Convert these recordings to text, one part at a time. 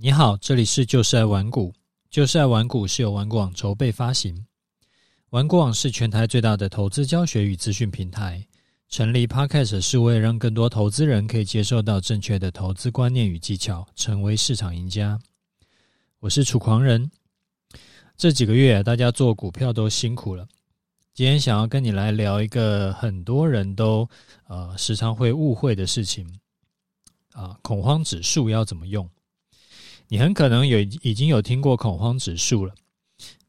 你好，这里是就是爱玩股。就是爱玩股是由玩股网筹备发行。玩股网是全台最大的投资教学与资讯平台。成立 Podcast 是为了让更多投资人可以接受到正确的投资观念与技巧，成为市场赢家。我是楚狂人。这几个月大家做股票都辛苦了。今天想要跟你来聊一个很多人都呃时常会误会的事情啊，恐慌指数要怎么用？你很可能有已经有听过恐慌指数了，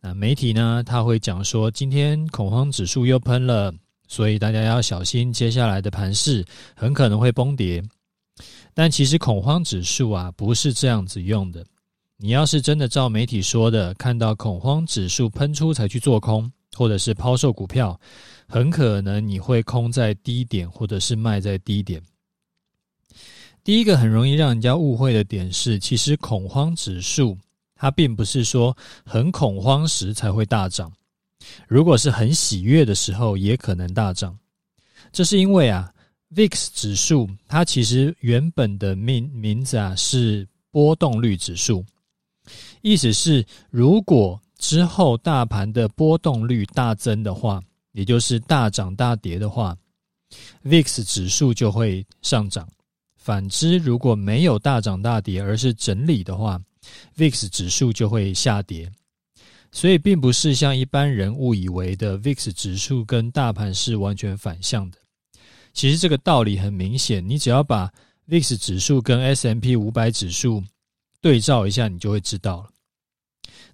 那媒体呢，他会讲说今天恐慌指数又喷了，所以大家要小心接下来的盘势很可能会崩跌。但其实恐慌指数啊不是这样子用的。你要是真的照媒体说的，看到恐慌指数喷出才去做空，或者是抛售股票，很可能你会空在低点，或者是卖在低点。第一个很容易让人家误会的点是，其实恐慌指数它并不是说很恐慌时才会大涨，如果是很喜悦的时候也可能大涨。这是因为啊，VIX 指数它其实原本的名名字啊是波动率指数，意思是如果之后大盘的波动率大增的话，也就是大涨大跌的话，VIX 指数就会上涨。反之，如果没有大涨大跌，而是整理的话，VIX 指数就会下跌。所以，并不是像一般人误以为的，VIX 指数跟大盘是完全反向的。其实这个道理很明显，你只要把 VIX 指数跟 S&P 五百指数对照一下，你就会知道了。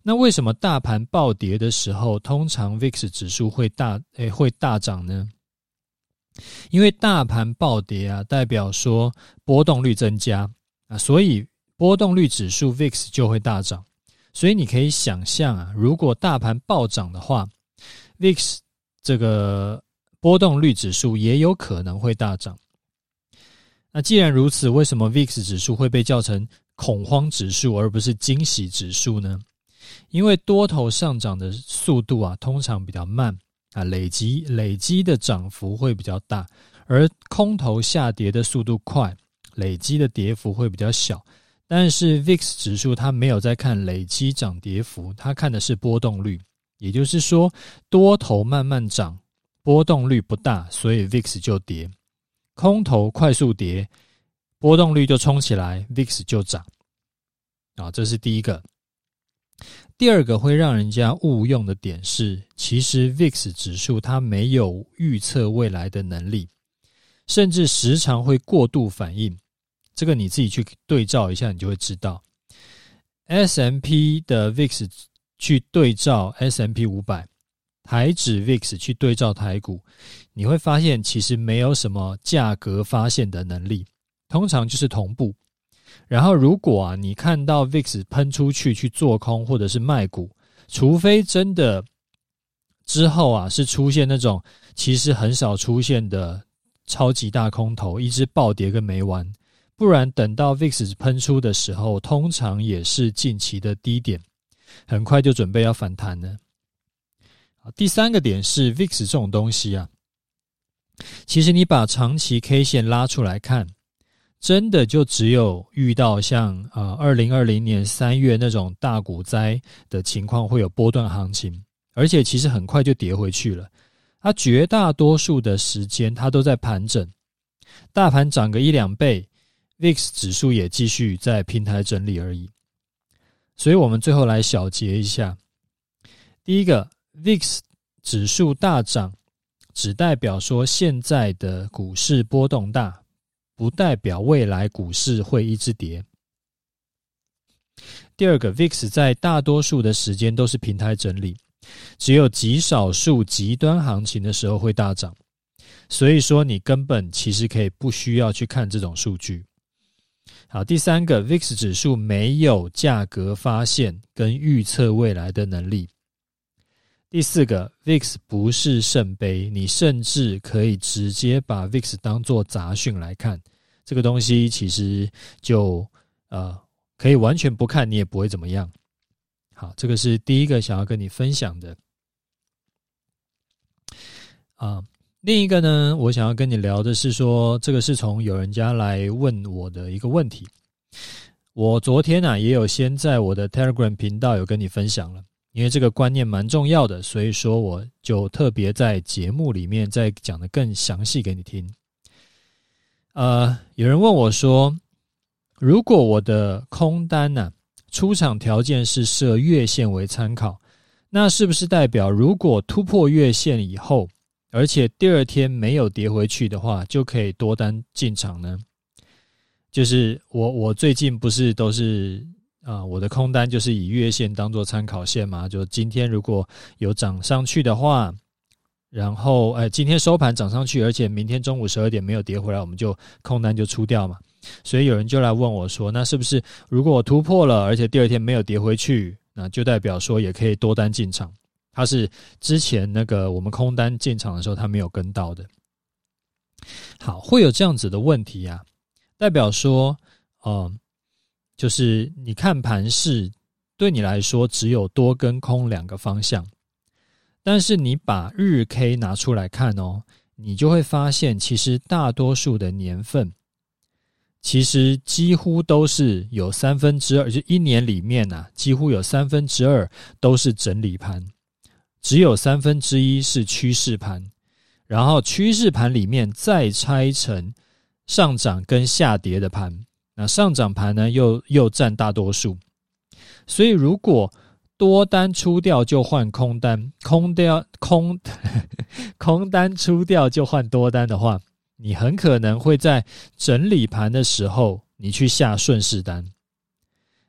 那为什么大盘暴跌的时候，通常 VIX 指数会大诶会大涨呢？因为大盘暴跌啊，代表说波动率增加啊，所以波动率指数 VIX 就会大涨。所以你可以想象啊，如果大盘暴涨的话，VIX 这个波动率指数也有可能会大涨。那既然如此，为什么 VIX 指数会被叫成恐慌指数而不是惊喜指数呢？因为多头上涨的速度啊，通常比较慢。啊，累积累积的涨幅会比较大，而空头下跌的速度快，累积的跌幅会比较小。但是 VIX 指数它没有在看累积涨跌幅，它看的是波动率，也就是说多头慢慢涨，波动率不大，所以 VIX 就跌；空头快速跌，波动率就冲起来，VIX 就涨。啊，这是第一个。第二个会让人家误用的点是，其实 VIX 指数它没有预测未来的能力，甚至时常会过度反应。这个你自己去对照一下，你就会知道。S M P 的 VIX 去对照 S M P 五百，台指 VIX 去对照台股，你会发现其实没有什么价格发现的能力，通常就是同步。然后，如果啊，你看到 VIX 喷出去去做空或者是卖股，除非真的之后啊是出现那种其实很少出现的超级大空头，一直暴跌个没完，不然等到 VIX 喷出的时候，通常也是近期的低点，很快就准备要反弹了。好，第三个点是 VIX 这种东西啊，其实你把长期 K 线拉出来看。真的就只有遇到像啊，二零二零年三月那种大股灾的情况会有波段行情，而且其实很快就跌回去了。它绝大多数的时间它都在盘整，大盘涨个一两倍，VIX 指数也继续在平台整理而已。所以我们最后来小结一下：第一个，VIX 指数大涨，只代表说现在的股市波动大。不代表未来股市会一直跌。第二个，VIX 在大多数的时间都是平台整理，只有极少数极端行情的时候会大涨。所以说，你根本其实可以不需要去看这种数据。好，第三个，VIX 指数没有价格发现跟预测未来的能力。第四个，VIX 不是圣杯，你甚至可以直接把 VIX 当做杂讯来看，这个东西其实就呃可以完全不看，你也不会怎么样。好，这个是第一个想要跟你分享的。啊，另一个呢，我想要跟你聊的是说，这个是从有人家来问我的一个问题。我昨天呢、啊、也有先在我的 Telegram 频道有跟你分享了，因为这个观念蛮重要的，所以说我就特别在节目里面再讲得更详细给你听。呃，有人问我说，如果我的空单呢、出场条件是设月线为参考，那是不是代表如果突破月线以后，而且第二天没有跌回去的话，就可以多单进场呢？就是我我最近不是都是啊、我的空单就是以月线当做参考线嘛。就今天如果有涨上去的话，然后哎，今天收盘涨上去，而且明天中午十二点没有跌回来，我们就空单就出掉嘛。所以有人就来问我说：“那是不是如果我突破了，而且第二天没有跌回去，那就代表说也可以多单进场？”他是之前那个我们空单进场的时候，他没有跟到的。好，会有这样子的问题啊。代表说，呃，就是你看盘是，对你来说只有多跟空两个方向，但是你把日 K 拿出来看哦，你就会发现，其实大多数的年份，其实几乎都是有三分之二，就一年里面呐、啊，几乎有三分之二都是整理盘，只有三分之一是趋势盘，然后趋势盘里面再拆成。上涨跟下跌的盘，那上涨盘呢又又占大多数，所以如果多单出掉就换空单，空掉空 空单出掉就换多单的话，你很可能会在整理盘的时候你去下顺势单。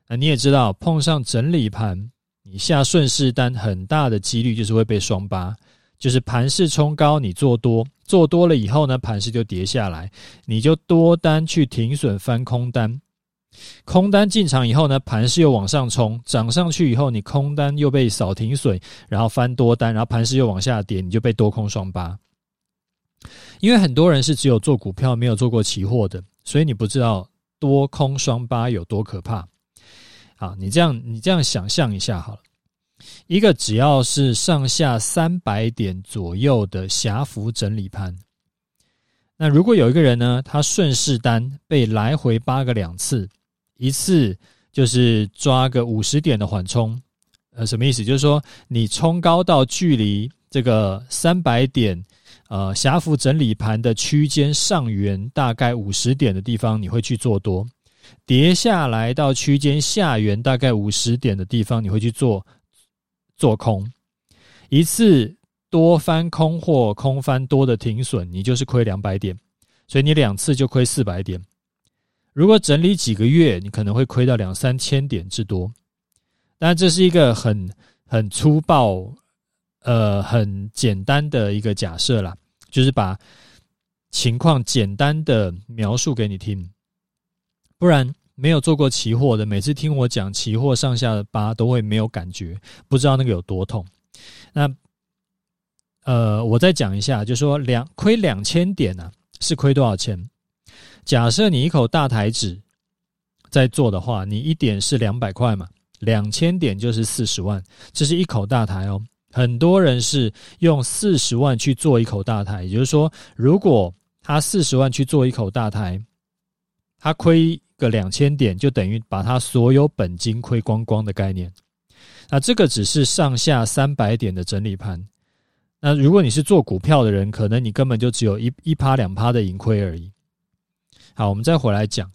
那你也知道，碰上整理盘，你下顺势单很大的几率就是会被双八。就是盘势冲高，你做多，做多了以后呢，盘势就跌下来，你就多单去停损翻空单，空单进场以后呢，盘势又往上冲，涨上去以后，你空单又被扫停损，然后翻多单，然后盘势又往下跌，你就被多空双八。因为很多人是只有做股票，没有做过期货的，所以你不知道多空双八有多可怕。好，你这样你这样想象一下好了。一个只要是上下三百点左右的狭幅整理盘，那如果有一个人呢，他顺势单被来回扒个两次，一次就是抓个五十点的缓冲，呃，什么意思？就是说你冲高到距离这个三百点，呃，狭幅整理盘的区间上缘大概五十点的地方，你会去做多；跌下来到区间下缘大概五十点的地方，你会去做。做空一次多翻空或空翻多的停损，你就是亏两百点，所以你两次就亏四百点。如果整理几个月，你可能会亏到两三千点之多。当然，这是一个很很粗暴、呃很简单的一个假设啦，就是把情况简单的描述给你听，不然。没有做过期货的，每次听我讲期货上下的八都会没有感觉，不知道那个有多痛。那呃，我再讲一下，就说两亏两千点呢、啊，是亏多少钱？假设你一口大台指在做的话，你一点是两百块嘛，两千点就是四十万，这是一口大台哦。很多人是用四十万去做一口大台，也就是说，如果他四十万去做一口大台，他亏。个两千点就等于把他所有本金亏光光的概念。那这个只是上下三百点的整理盘。那如果你是做股票的人，可能你根本就只有一一趴两趴的盈亏而已。好，我们再回来讲，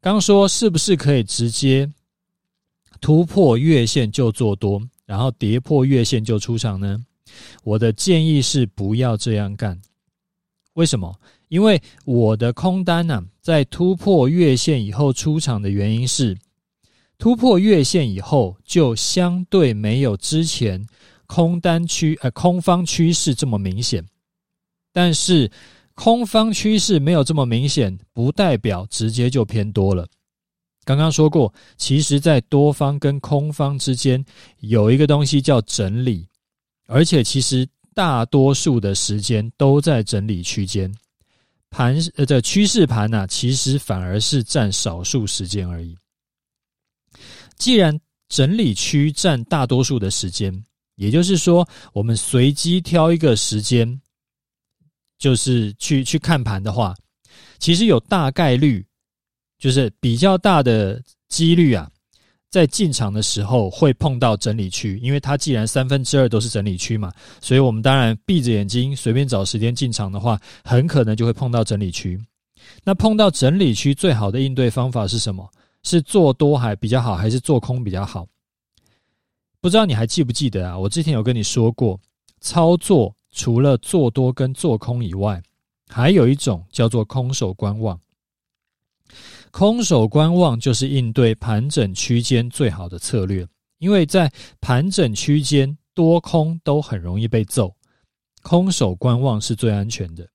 刚说是不是可以直接突破月线就做多，然后跌破月线就出场呢？我的建议是不要这样干。为什么？因为我的空单呢、在突破月线以后出场的原因是，突破月线以后就相对没有之前空单趋呃空方趋势这么明显。但是空方趋势没有这么明显，不代表直接就偏多了。刚刚说过，其实在多方跟空方之间有一个东西叫整理，而且其实大多数的时间都在整理区间。盘呃，这趋势盘呢，其实反而是占少数时间而已。既然整理区占大多数的时间，也就是说，我们随机挑一个时间，就是去去看盘的话，其实有大概率就是比较大的几率啊，在进场的时候会碰到整理区，因为它既然三分之二都是整理区嘛，所以我们当然闭着眼睛随便找时间进场的话，很可能就会碰到整理区。那碰到整理区，最好的应对方法是什么？是做多还比较好，还是做空比较好？不知道你还记不记得啊？我之前有跟你说过，操作除了做多跟做空以外，还有一种叫做空手观望。空手观望就是应对盘整区间最好的策略，因为在盘整区间多空都很容易被揍，空手观望是最安全的。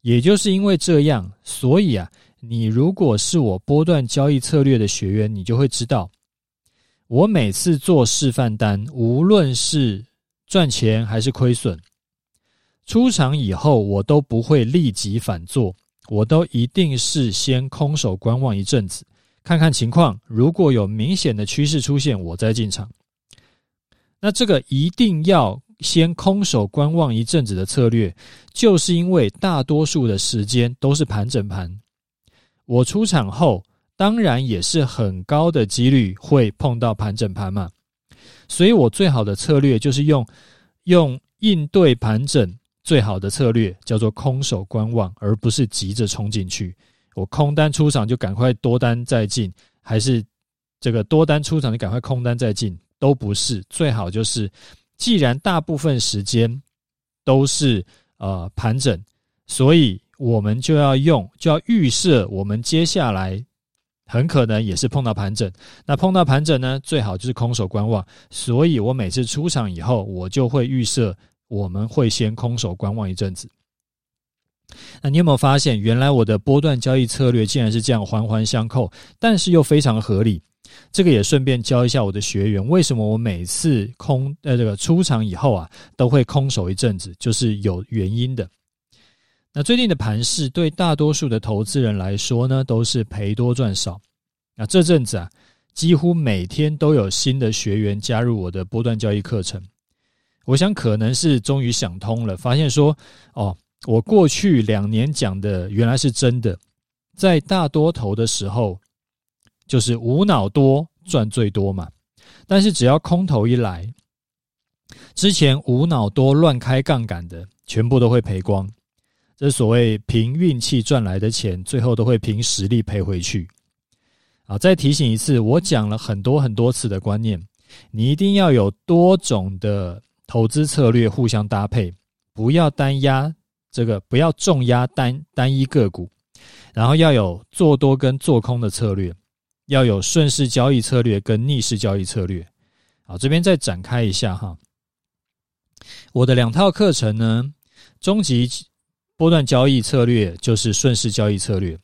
也就是因为这样，所以啊，你如果是我波段交易策略的学员，你就会知道，我每次做示范单，无论是赚钱还是亏损，出场以后我都不会立即反做。我都一定是先空手观望一阵子，看看情况。如果有明显的趋势出现，我再进场。那这个一定要先空手观望一阵子的策略，就是因为大多数的时间都是盘整盘。我出场后，当然也是很高的几率会碰到盘整盘嘛。所以我最好的策略就是用用应对盘整。最好的策略叫做空手观望，而不是急着冲进去。我空单出场就赶快多单再进，还是这个多单出场就赶快空单再进，都不是。最好就是，既然大部分时间都是呃盘整，所以我们就要用，就要预设我们接下来很可能也是碰到盘整。那碰到盘整呢，最好就是空手观望。所以我每次出场以后，我就会预设。我们会先空手观望一阵子。那你有没有发现，原来我的波段交易策略竟然是这样环环相扣，但是又非常合理？这个也顺便教一下我的学员，为什么我每次空呃这个出场以后啊，都会空手一阵子，就是有原因的。那最近的盘势对大多数的投资人来说呢，都是赔多赚少。那这阵子啊，几乎每天都有新的学员加入我的波段交易课程。我想可能是终于想通了，发现说，哦，我过去两年讲的原来是真的，在大多头的时候，就是无脑多赚最多嘛。但是只要空头一来，之前无脑多乱开杠杆的，全部都会赔光。这所谓凭运气赚来的钱，最后都会凭实力赔回去。好，再提醒一次，我讲了很多很多次的观念，你一定要有多种的。投资策略互相搭配，不要单压这个，不要重压单单一个股，然后要有做多跟做空的策略，要有顺势交易策略跟逆势交易策略。好，这边再展开一下哈，我的两套课程呢，终极波段交易策略就是顺势交易策略，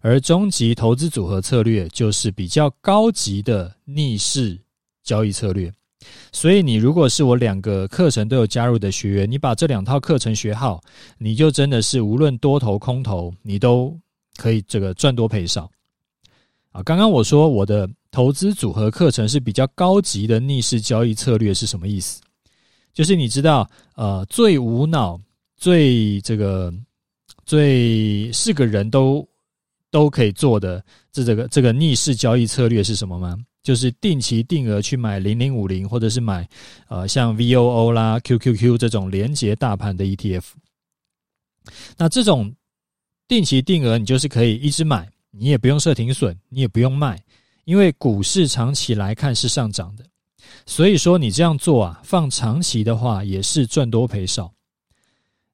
而终极投资组合策略就是比较高级的逆势交易策略。所以，你如果是我两个课程都有加入的学员，你把这两套课程学好，你就真的是无论多头空头，你都可以这个赚多赔少。啊，刚刚我说我的投资组合课程是比较高级的逆势交易策略是什么意思？就是你知道，呃，最无脑、最这个、最是个人都都可以做的这这个这个逆势交易策略是什么吗？就是定期定额去买零零五零，或者是买呃像 VOO 啦、QQQ 这种连结大盘的 ETF。那这种定期定额，你就是可以一直买，你也不用设停损，你也不用卖，因为股市长期来看是上涨的，所以说你这样做啊，放长期的话也是赚多赔少。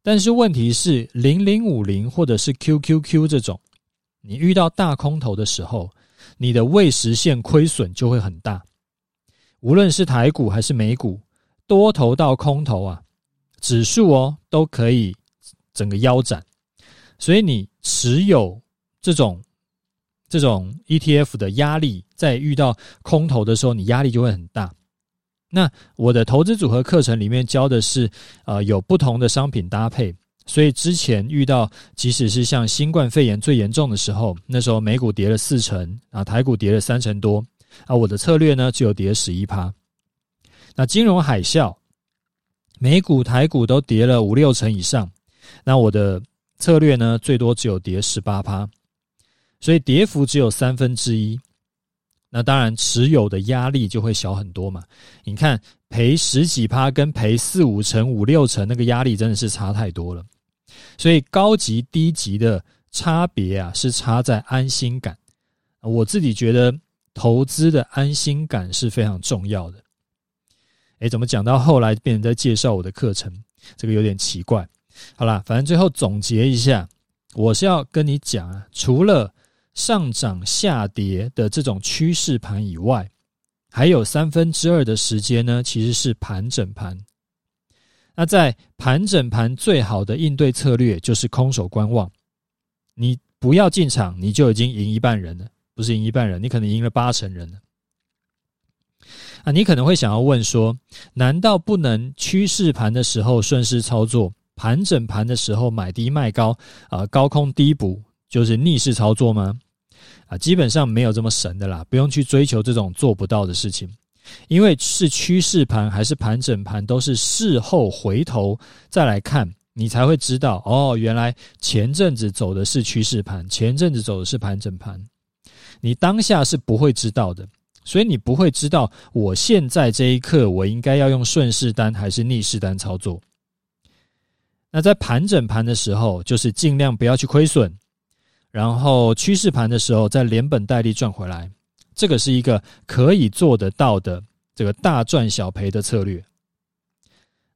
但是问题是零零五零或者是 QQQ 这种，你遇到大空头的时候。你的未实现亏损就会很大，无论是台股还是美股，多头到空头啊，指数哦都可以整个腰斩，所以你持有这种这种 ETF 的压力，在遇到空头的时候，你压力就会很大。那我的投资组合课程里面教的是，呃，有不同的商品搭配。所以之前遇到，即使是像新冠肺炎最严重的时候，那时候美股跌了四成啊，台股跌了三成多啊，我的策略呢只有跌十一趴。那金融海啸，美股台股都跌了五六成以上，那我的策略呢最多只有跌十八趴。所以跌幅只有三分之一，那当然持有的压力就会小很多嘛。你看赔十几趴跟赔四五成、五六成，那个压力真的是差太多了。所以高级低级的差别啊，是差在安心感。我自己觉得投资的安心感是非常重要的。诶，怎么讲到后来变成在介绍我的课程？这个有点奇怪。好啦，反正最后总结一下，我是要跟你讲啊，除了上涨下跌的这种趋势盘以外，还有三分之二的时间呢，其实是盘整盘。那在盘整盘最好的应对策略就是空手观望，你不要进场，你就已经赢一半人了，不是赢一半人，你可能赢了八成人了。啊，你可能会想要问说，难道不能趋势盘的时候顺势操作，盘整盘的时候买低卖高，啊，高空低补就是逆势操作吗？啊，基本上没有这么神的啦，不用去追求这种做不到的事情，因为是趋势盘还是盘整盘，都是事后回头再来看，你才会知道哦，原来前阵子走的是趋势盘，前阵子走的是盘整盘，你当下是不会知道的。所以你不会知道，我现在这一刻我应该要用顺势单还是逆势单操作。那在盘整盘的时候，就是尽量不要去亏损，然后趋势盘的时候再连本带利赚回来，这个是一个可以做得到的这个大赚小赔的策略。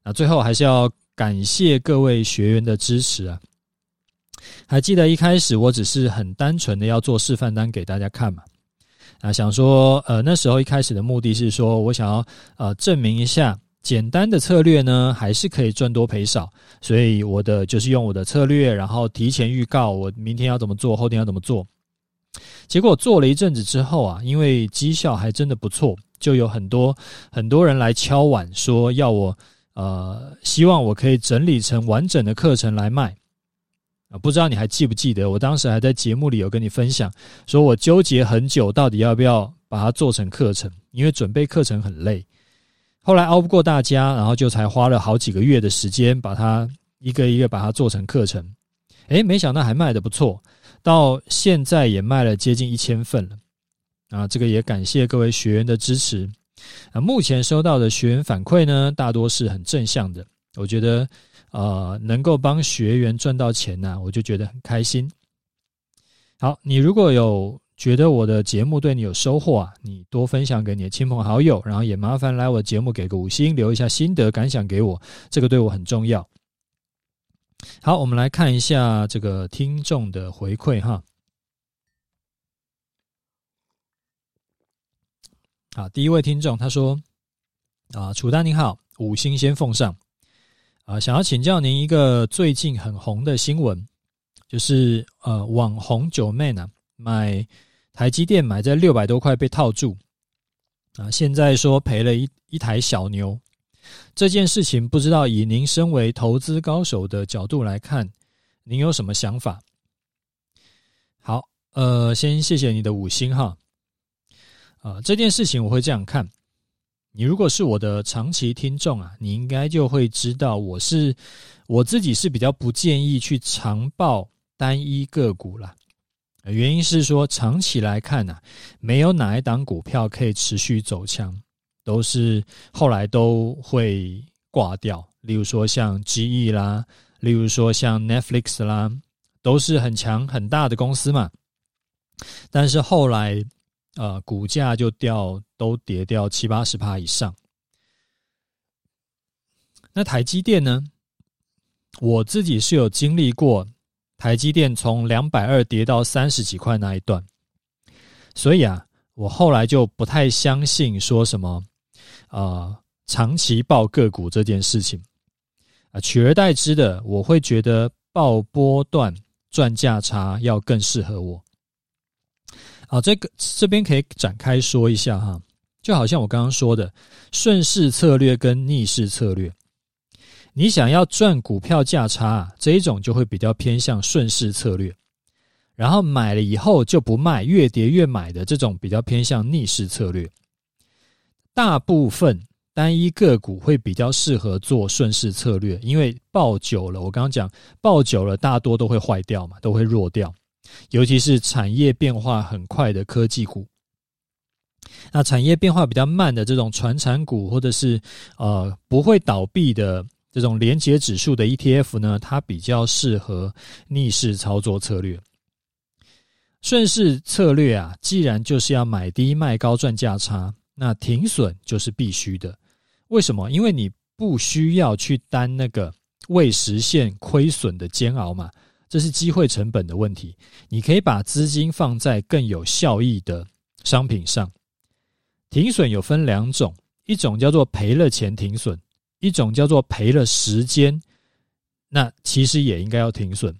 那最后还是要感谢各位学员的支持啊！还记得一开始我只是很单纯的要做示范单给大家看嘛？啊，想说，呃，那时候一开始的目的是说，我想要呃证明一下，简单的策略呢，还是可以赚多赔少。所以我的就是用我的策略，然后提前预告我明天要怎么做，后天要怎么做。结果做了一阵子之后啊，因为绩效还真的不错，就有很多很多人来敲碗说要我，呃，希望我可以整理成完整的课程来卖啊。不知道你还记不记得，我当时还在节目里有跟你分享，说我纠结很久，到底要不要把它做成课程，因为准备课程很累。后来熬不过大家，然后就才花了好几个月的时间，把它一个一个把它做成课程。诶，没想到还卖得不错，到现在也卖了接近一千份了。啊，这个也感谢各位学员的支持。啊，目前收到的学员反馈呢，大多是很正向的，我觉得。呃，能够帮学员赚到钱呢，我就觉得很开心。好，你如果有觉得我的节目对你有收获啊，你多分享给你的亲朋好友，然后也麻烦来我节目给个五星，留一下心得感想给我，这个对我很重要。好，我们来看一下这个听众的回馈哈。好，第一位听众他说：“啊，楚丹你好，五星先奉上。”啊，想要请教您一个最近很红的新闻，就是呃，网红九妹呢买台积电买在六百多块被套住，啊，现在说赔了一一台小牛，这件事情不知道以您身为投资高手的角度来看，您有什么想法？好，呃，先谢谢你的五星哈，啊，这件事情我会这样看。你如果是我的长期听众啊，你应该就会知道，我是我自己是比较不建议去长报单一个股啦。原因是说，长期来看啊，没有哪一档股票可以持续走强，都是后来都会挂掉。例如说像 GE 啦，例如说像 Netflix 啦，都是很强很大的公司嘛，但是后来。呃，股价就掉，都跌掉七八十趴以上。那台积电呢？我自己是有经历过台积电从两百二跌到三十几块那一段，所以啊，我后来就不太相信说什么呃长期抱个股这件事情啊，取而代之的，我会觉得抱波段赚价差要更适合我。好，这个这边可以展开说一下哈，就好像我刚刚说的顺势策略跟逆势策略，你想要赚股票价差，这一种就会比较偏向顺势策略，然后买了以后就不卖，越跌越买的这种比较偏向逆势策略。大部分单一个股会比较适合做顺势策略，因为抱久了，我刚刚讲抱久了，大多都会坏掉嘛，都会弱掉。尤其是产业变化很快的科技股。那产业变化比较慢的这种传产股，或者是呃不会倒闭的这种连结指数的 ETF 呢，它比较适合逆势操作策略。顺势策略啊，既然就是要买低卖高赚价差，那停损就是必须的。为什么？因为你不需要去担那个未实现亏损的煎熬嘛，这是机会成本的问题。你可以把资金放在更有效益的商品上。停损有分两种，一种叫做赔了钱停损，一种叫做赔了时间。那其实也应该要停损，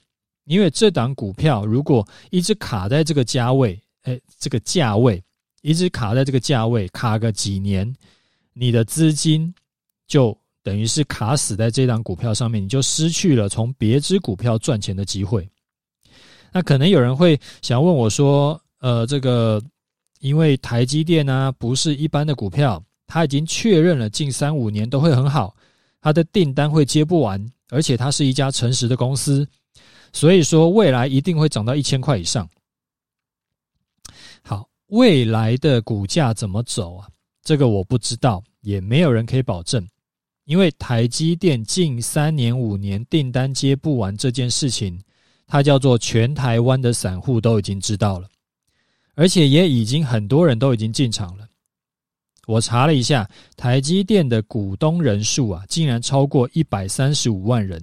因为这档股票如果一直卡在这个价位，哎，这个价位一直卡在这个价位，卡个几年，你的资金就等于是卡死在这档股票上面，你就失去了从别支股票赚钱的机会。那可能有人会想问我说，呃，这个。因为台积电呢，不是一般的股票，它已经确认了近三五年都会很好，它的订单会接不完，而且它是一家诚实的公司，所以说未来一定会涨到一千块以上。未来的股价怎么走啊？这个我不知道，也没有人可以保证，因为台积电近三年五年订单接不完这件事情，它叫做全台湾的散户都已经知道了。而且也已经很多人都已经进场了。我查了一下，台积电的股东人数啊，竟然超过一百三十五万人，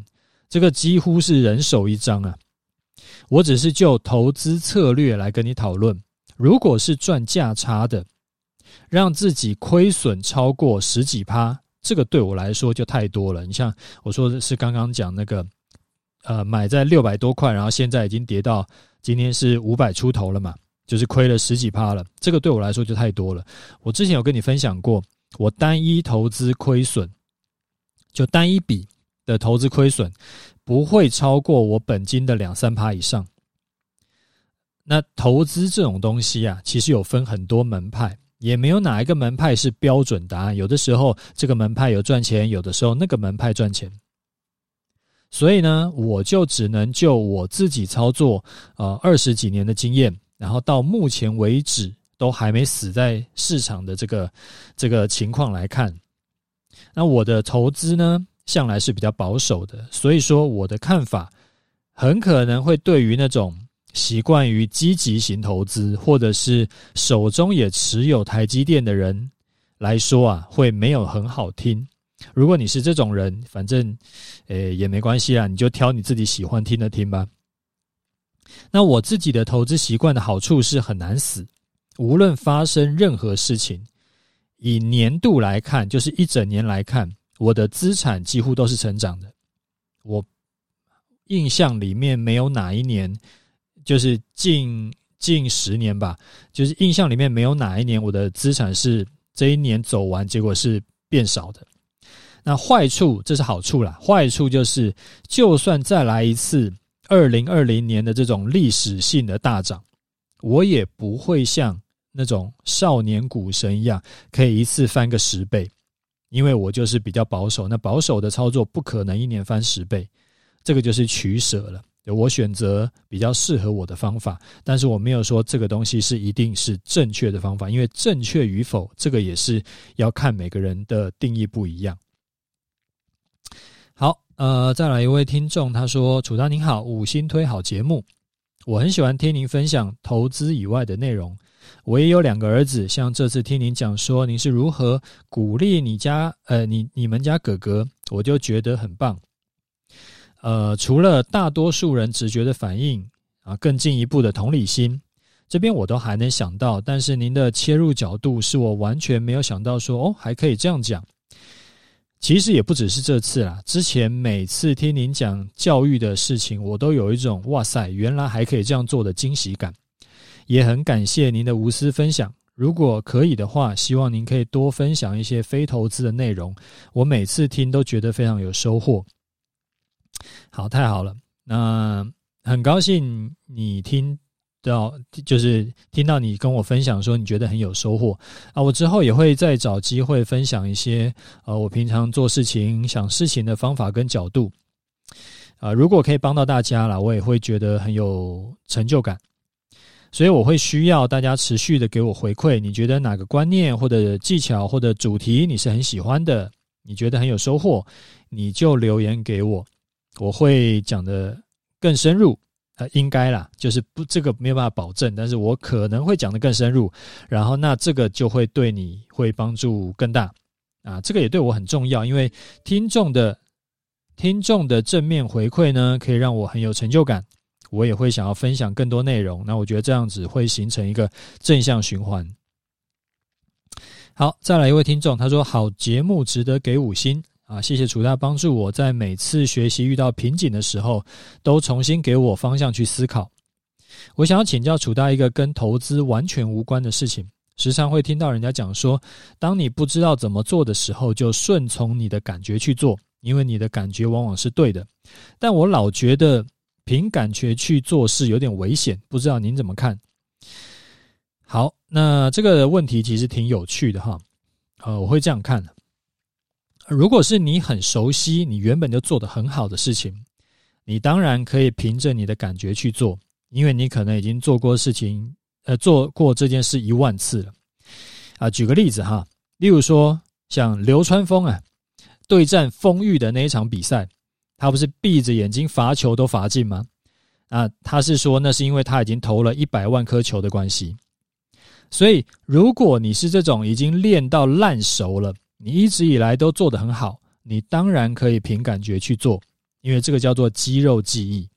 这个几乎是人手一张啊！我只是就投资策略来跟你讨论，如果是赚价差的，让自己亏损超过十几趴，这个对我来说就太多了。你像我说的是刚刚讲那个，呃，买在六百多块，然后现在已经跌到今天是五百出头了嘛。就是亏了十几趴了，这个对我来说就太多了。我之前有跟你分享过，我单一投资亏损，就单一笔的投资亏损不会超过我本金的两三趴以上。那投资这种东西啊，其实有分很多门派，也没有哪一个门派是标准答案。有的时候这个门派有赚钱，有的时候那个门派赚钱。所以呢，我就只能就我自己操作呃二十几年的经验。然后到目前为止都还没死在市场的这个这个情况来看，那我的投资呢，向来是比较保守的，所以说我的看法很可能会对于那种习惯于积极型投资或者是手中也持有台积电的人来说啊，会没有很好听。如果你是这种人，反正诶也没关系啊，你就挑你自己喜欢听的听吧。那我自己的投资习惯的好处是很难死，无论发生任何事情，以年度来看，就是一整年来看，我的资产几乎都是成长的。我印象里面没有哪一年，就是近近十年吧，就是印象里面没有哪一年我的资产是这一年走完，结果是变少的。那坏处，这是好处啦，坏处就是就算再来一次。二零二零年的这种历史性的大涨，我也不会像那种少年股神一样，可以一次翻个十倍，因为我就是比较保守。那保守的操作不可能一年翻十倍，这个就是取舍了。我选择比较适合我的方法，但是我没有说这个东西是一定是正确的方法，因为正确与否，这个也是要看每个人的定义不一样。好。呃，再来一位听众，他说：“楚大您好，五星推好节目，我很喜欢听您分享投资以外的内容。我也有两个儿子，像这次听您讲说您是如何鼓励你家呃你你们家哥哥，我就觉得很棒。呃，除了大多数人直觉的反应啊，更进一步的同理心，这边我都还能想到，但是您的切入角度是我完全没有想到说哦，还可以这样讲。”其实也不只是这次啦，之前每次听您讲教育的事情，我都有一种哇塞，原来还可以这样做的惊喜感。也很感谢您的无私分享。如果可以的话，希望您可以多分享一些非投资的内容。我每次听都觉得非常有收获。好，太好了，那很高兴你听。到就是听到你跟我分享说你觉得很有收获啊，我之后也会再找机会分享一些呃我平常做事情想事情的方法跟角度。啊，如果可以帮到大家了，我也会觉得很有成就感。所以我会需要大家持续的给我回馈，你觉得哪个观念或者技巧或者主题你是很喜欢的，你觉得很有收获，你就留言给我，我会讲的更深入。呃，应该啦，就是不这个没有办法保证，但是我可能会讲的更深入，然后那这个就会对你会帮助更大啊，这个也对我很重要，因为听众的听众的正面回馈呢，可以让我很有成就感。我也会想要分享更多内容，那我觉得这样子会形成一个正向循环。好，再来一位听众，他说：“好节目，值得给五星啊！谢谢楚大帮助我在每次学习遇到瓶颈的时候，都重新给我方向去思考。我想要请教楚大一个跟投资完全无关的事情，时常会听到人家讲说，当你不知道怎么做的时候，就顺从你的感觉去做，因为你的感觉往往是对的。但我老觉得。”凭感觉去做事有点危险，不知道您怎么看？好，那这个问题其实挺有趣的哈。呃，我会这样看的：如果是你很熟悉、你原本就做得很好的事情，你当然可以凭着你的感觉去做，因为你可能已经做过事情，呃，做过这件事一万次了。啊，举个例子哈，例如说像流川枫啊对战丰裕的那一场比赛。他不是闭着眼睛罚球都罚进吗？啊，他是说那是因为他已经投了一百万颗球的关系。所以，如果你是这种已经练到烂熟了，你一直以来都做得很好，你当然可以凭感觉去做，因为这个叫做肌肉记忆。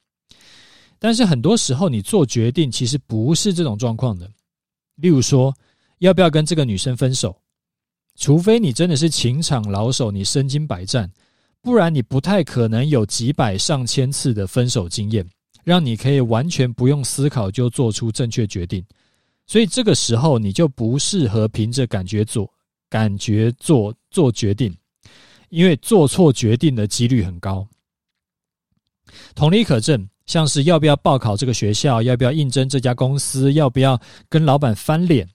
但是很多时候，你做决定其实不是这种状况的。例如说，要不要跟这个女生分手？除非你真的是情场老手，你身经百战。不然你不太可能有几百上千次的分手经验，让你可以完全不用思考就做出正确决定。所以这个时候你就不适合凭着感觉做，感觉做做决定，因为做错决定的几率很高。同理可证，像是要不要报考这个学校，要不要应征这家公司，要不要跟老板翻脸，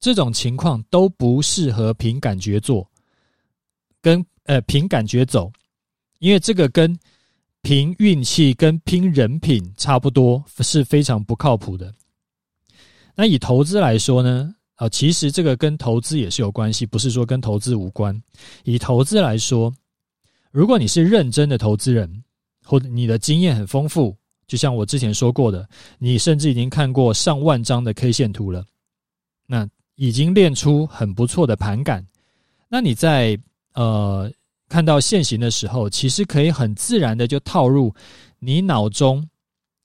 这种情况都不适合凭感觉做，跟呃凭感觉走。因为这个跟凭运气、跟拼人品差不多，是非常不靠谱的。那以投资来说呢？其实这个跟投资也是有关系，不是说跟投资无关。以投资来说，如果你是认真的投资人，或者你的经验很丰富，就像我之前说过的，你甚至已经看过上万张的 K 线图了，那已经练出很不错的盘感。那你在呃。看到现行的时候，其实可以很自然的就套入你脑中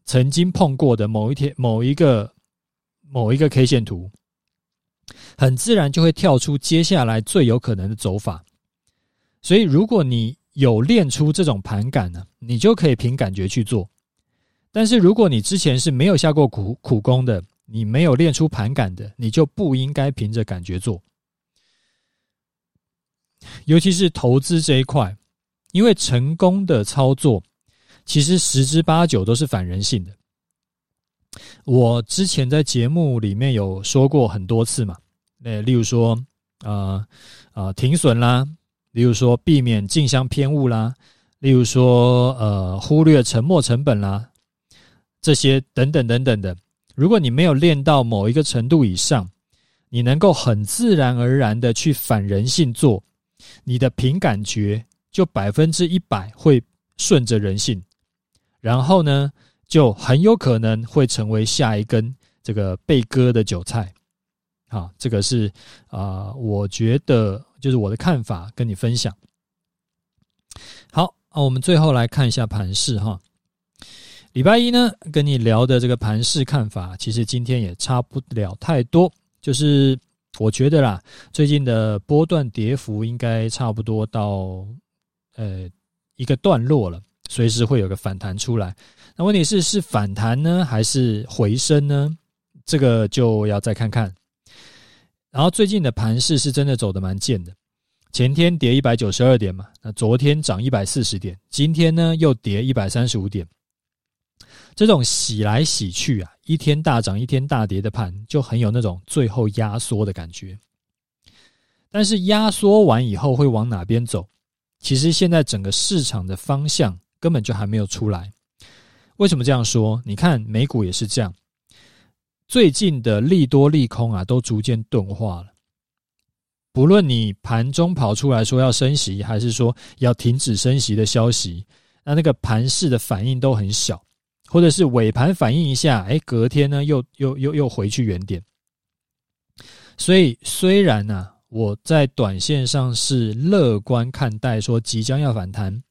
曾经碰过的某一天、某一个、某一个 K 线图，很自然就会跳出接下来最有可能的走法。所以，如果你有练出这种盘感呢，你就可以凭感觉去做。但是，如果你之前是没有下过苦苦功的，你没有练出盘感的，你就不应该凭着感觉做。尤其是投资这一块，因为成功的操作其实十之八九都是反人性的。我之前在节目里面有说过很多次嘛，那例如说，呃呃停损啦，例如说避免竞相偏误啦，例如说呃忽略沉没成本啦，这些等等等等的。如果你没有练到某一个程度以上，你能够很自然而然的去反人性做。你的凭感觉就百分之一百会顺着人性，然后呢，就很有可能会成为下一根这个被割的韭菜。好，这个是啊，我觉得就是我的看法，跟你分享。好，我们最后来看一下盘势哈。礼拜一呢，跟你聊的这个盘势看法，其实今天也差不了太多，就是。我觉得啦，最近的波段跌幅应该差不多到呃一个段落了，随时会有个反弹出来。那问题是是反弹呢，还是回升呢？这个就要再看看。然后最近的盘势是真的走得蛮贱的，前天跌一百九十二点嘛，那昨天涨一百四十点，今天呢又跌一百三十五点。这种洗来洗去啊，一天大涨一天大跌的盘，就很有那种最后压缩的感觉。但是压缩完以后会往哪边走？其实现在整个市场的方向根本就还没有出来。为什么这样说？你看美股也是这样，最近的利多利空啊，都逐渐钝化了。不论你盘中跑出来说要升息，还是说要停止升息的消息，那那个盘势的反应都很小，或者是尾盘反应一下，哎，隔天呢又又又又回去原点。所以虽然呢、啊，我在短线上是乐观看待，说即将要反弹，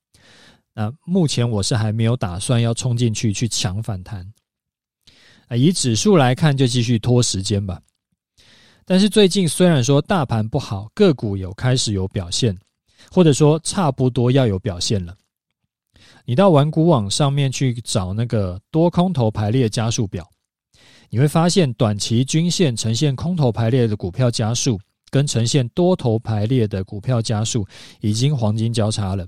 那目前我是还没有打算要冲进去去抢反弹。啊，以指数来看，就继续拖时间吧。但是最近虽然说大盘不好，个股有开始有表现，或者说差不多要有表现了。你到玩股网上面去找那个多空头排列加速表，你会发现短期均线呈现空头排列的股票加速，跟呈现多头排列的股票加速已经黄金交叉了。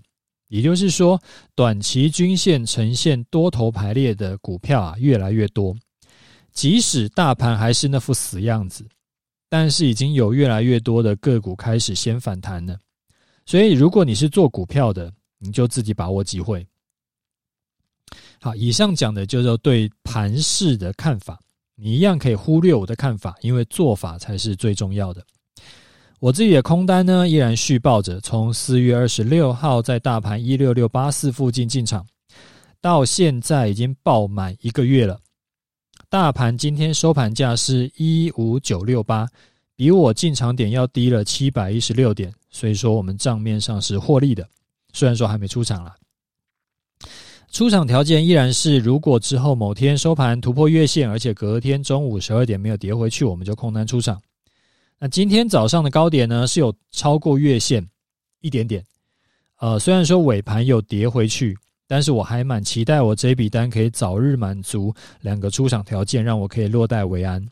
也就是说，短期均线呈现多头排列的股票啊越来越多，即使大盘还是那副死样子。但是已经有越来越多的个股开始先反弹了，所以如果你是做股票的，你就自己把握机会。好，以上讲的就是对盘势的看法，你一样可以忽略我的看法，因为做法才是最重要的。我自己的空单呢，依然续抱着，从四月二十六号在大盘一六六八四附近进场，到现在已经抱满一个月了。大盘今天收盘价是一五九六八，比我进场点要低了七百一十六点，所以说我们账面上是获利的。虽然说还没出场啦，出场条件依然是如果之后某天收盘突破月线，而且隔天中午十二点没有跌回去，我们就空单出场。那今天早上的高点呢，是有超过月线一点点，呃，虽然说尾盘有跌回去。但是我还蛮期待我这笔单可以早日满足两个出场条件，让我可以落袋为安。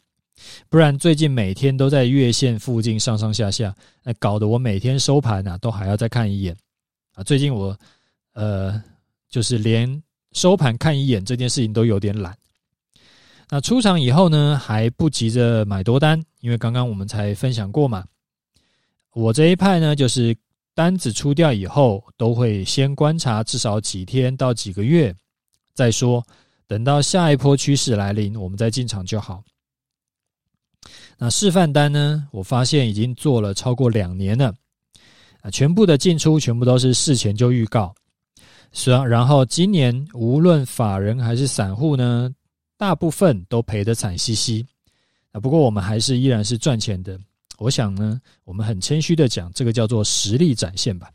不然最近每天都在月线附近上上下下，那搞得我每天收盘啊都还要再看一眼啊。最近我呃就是连收盘看一眼这件事情都有点懒。那出场以后呢，还不急着买多单，因为刚刚我们才分享过嘛。我这一派呢就是。单子出掉以后，都会先观察至少几天到几个月，再说。等到下一波趋势来临，我们再进场就好。那示范单呢？我发现已经做了超过两年了，啊，全部的进出全部都是事前就预告。是啊，然后今年无论法人还是散户呢，大部分都赔得惨兮兮。啊，不过我们还是依然是赚钱的。我想呢，我们很谦虚的讲，这个叫做实力展现吧。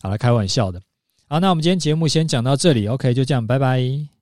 好了，开玩笑的。好，那我们今天节目先讲到这里，OK，就这样，拜拜。